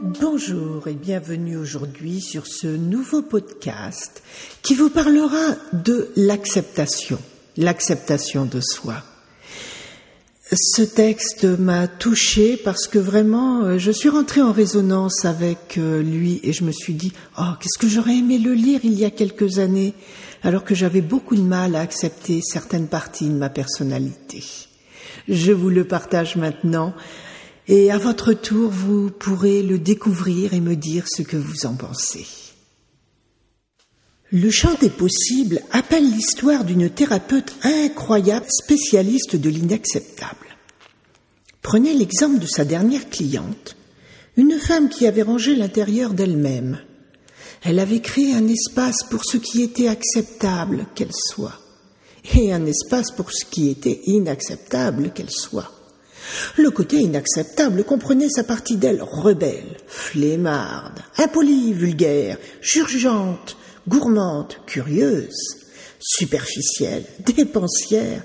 Bonjour et bienvenue aujourd'hui sur ce nouveau podcast qui vous parlera de l'acceptation, l'acceptation de soi. Ce texte m'a touché parce que vraiment euh, je suis rentrée en résonance avec euh, lui et je me suis dit oh qu'est-ce que j'aurais aimé le lire il y a quelques années alors que j'avais beaucoup de mal à accepter certaines parties de ma personnalité. Je vous le partage maintenant et à votre tour, vous pourrez le découvrir et me dire ce que vous en pensez. Le champ des possibles appelle l'histoire d'une thérapeute incroyable, spécialiste de l'inacceptable. Prenez l'exemple de sa dernière cliente, une femme qui avait rangé l'intérieur d'elle-même. Elle avait créé un espace pour ce qui était acceptable qu'elle soit, et un espace pour ce qui était inacceptable qu'elle soit. Le côté inacceptable comprenait sa partie d'elle rebelle, flémarde, impolie, vulgaire, urgente, gourmande, curieuse, superficielle, dépensière,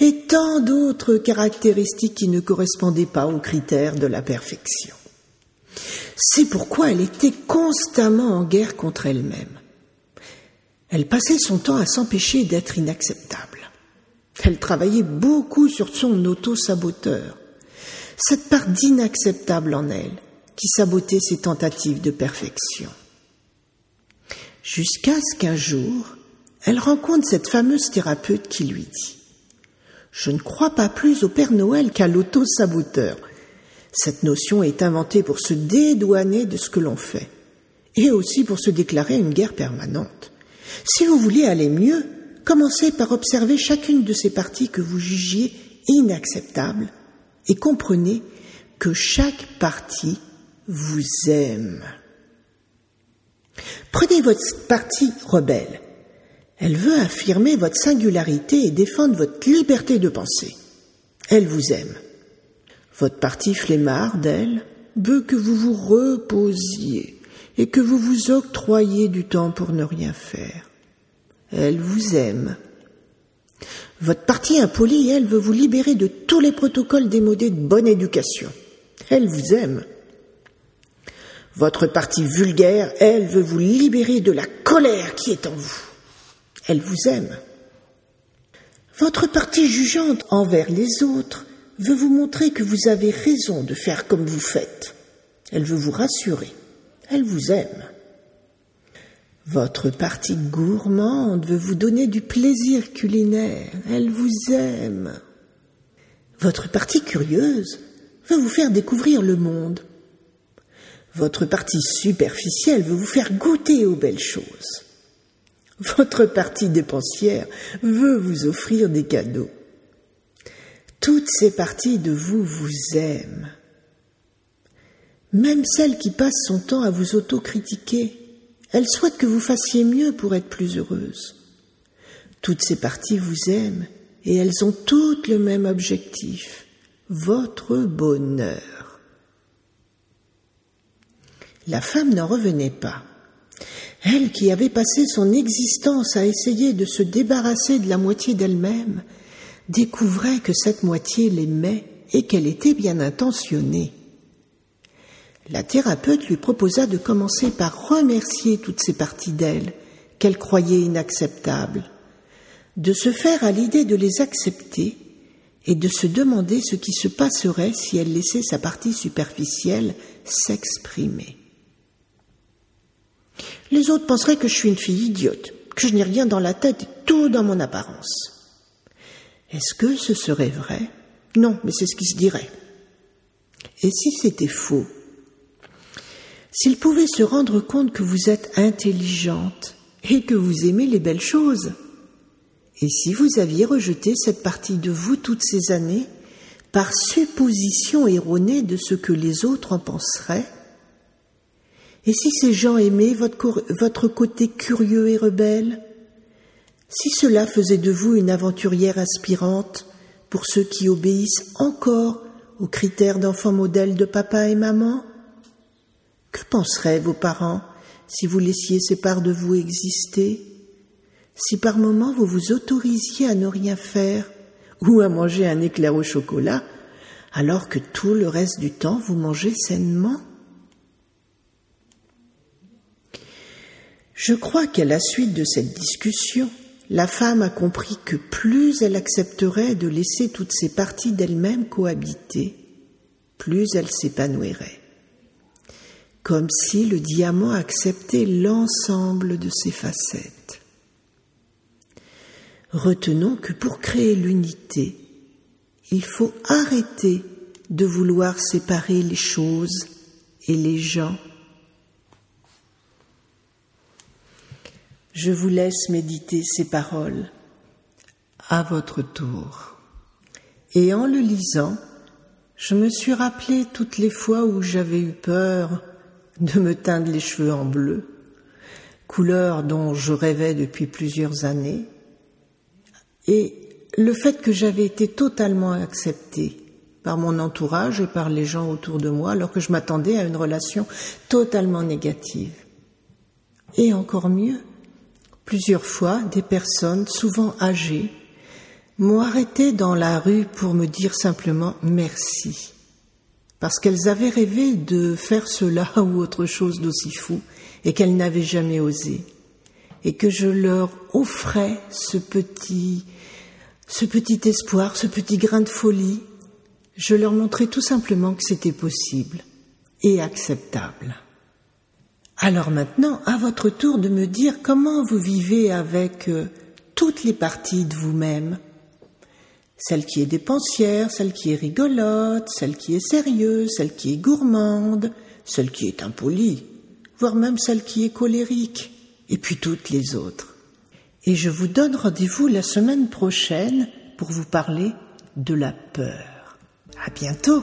et tant d'autres caractéristiques qui ne correspondaient pas aux critères de la perfection. C'est pourquoi elle était constamment en guerre contre elle-même. Elle passait son temps à s'empêcher d'être inacceptable. Elle travaillait beaucoup sur son auto-saboteur, cette part d'inacceptable en elle qui sabotait ses tentatives de perfection. Jusqu'à ce qu'un jour, elle rencontre cette fameuse thérapeute qui lui dit Je ne crois pas plus au Père Noël qu'à l'auto-saboteur. Cette notion est inventée pour se dédouaner de ce que l'on fait et aussi pour se déclarer une guerre permanente. Si vous voulez aller mieux, commencez par observer chacune de ces parties que vous jugiez inacceptables et comprenez que chaque partie vous aime. Prenez votre partie rebelle. Elle veut affirmer votre singularité et défendre votre liberté de penser. Elle vous aime. Votre partie flemmarde, elle, veut que vous vous reposiez et que vous vous octroyiez du temps pour ne rien faire. Elle vous aime. Votre partie impolie, elle, veut vous libérer de tous les protocoles démodés de bonne éducation. Elle vous aime. Votre partie vulgaire, elle, veut vous libérer de la colère qui est en vous. Elle vous aime. Votre partie jugeante envers les autres veut vous montrer que vous avez raison de faire comme vous faites. Elle veut vous rassurer. Elle vous aime. Votre partie gourmande veut vous donner du plaisir culinaire. Elle vous aime. Votre partie curieuse veut vous faire découvrir le monde. Votre partie superficielle veut vous faire goûter aux belles choses. Votre partie dépensière veut vous offrir des cadeaux. Toutes ces parties de vous vous aiment. Même celle qui passe son temps à vous autocritiquer elle souhaite que vous fassiez mieux pour être plus heureuse. Toutes ces parties vous aiment et elles ont toutes le même objectif, votre bonheur. La femme n'en revenait pas. Elle qui avait passé son existence à essayer de se débarrasser de la moitié d'elle-même, découvrait que cette moitié l'aimait et qu'elle était bien intentionnée. La thérapeute lui proposa de commencer par remercier toutes ces parties d'elle qu'elle croyait inacceptables, de se faire à l'idée de les accepter et de se demander ce qui se passerait si elle laissait sa partie superficielle s'exprimer. Les autres penseraient que je suis une fille idiote, que je n'ai rien dans la tête et tout dans mon apparence. Est-ce que ce serait vrai? Non, mais c'est ce qui se dirait. Et si c'était faux? S'il pouvait se rendre compte que vous êtes intelligente et que vous aimez les belles choses, et si vous aviez rejeté cette partie de vous toutes ces années par supposition erronée de ce que les autres en penseraient, et si ces gens aimaient votre, votre côté curieux et rebelle, si cela faisait de vous une aventurière inspirante pour ceux qui obéissent encore aux critères d'enfant modèle de papa et maman, que penseraient vos parents si vous laissiez ces parts de vous exister? Si par moments vous vous autorisiez à ne rien faire ou à manger un éclair au chocolat alors que tout le reste du temps vous mangez sainement? Je crois qu'à la suite de cette discussion, la femme a compris que plus elle accepterait de laisser toutes ces parties d'elle-même cohabiter, plus elle s'épanouirait. Comme si le diamant acceptait l'ensemble de ses facettes. Retenons que pour créer l'unité, il faut arrêter de vouloir séparer les choses et les gens. Je vous laisse méditer ces paroles à votre tour. Et en le lisant, je me suis rappelé toutes les fois où j'avais eu peur de me teindre les cheveux en bleu, couleur dont je rêvais depuis plusieurs années, et le fait que j'avais été totalement acceptée par mon entourage et par les gens autour de moi alors que je m'attendais à une relation totalement négative. Et encore mieux, plusieurs fois, des personnes, souvent âgées, m'ont arrêté dans la rue pour me dire simplement merci, parce qu'elles avaient rêvé de faire cela ou autre chose d'aussi fou et qu'elles n'avaient jamais osé, et que je leur offrais ce petit, espoir, ce petit grain de folie je leur montrais tout simplement que c'était possible et acceptable. Alors maintenant, à votre tour de me dire comment vous vivez avec euh, toutes les parties de vous-même. Celle qui est dépensière, celle qui est rigolote, celle qui est sérieuse, celle qui est gourmande, celle qui est impolie, voire même celle qui est colérique, et puis toutes les autres. Et je vous donne rendez-vous la semaine prochaine pour vous parler de la peur. À bientôt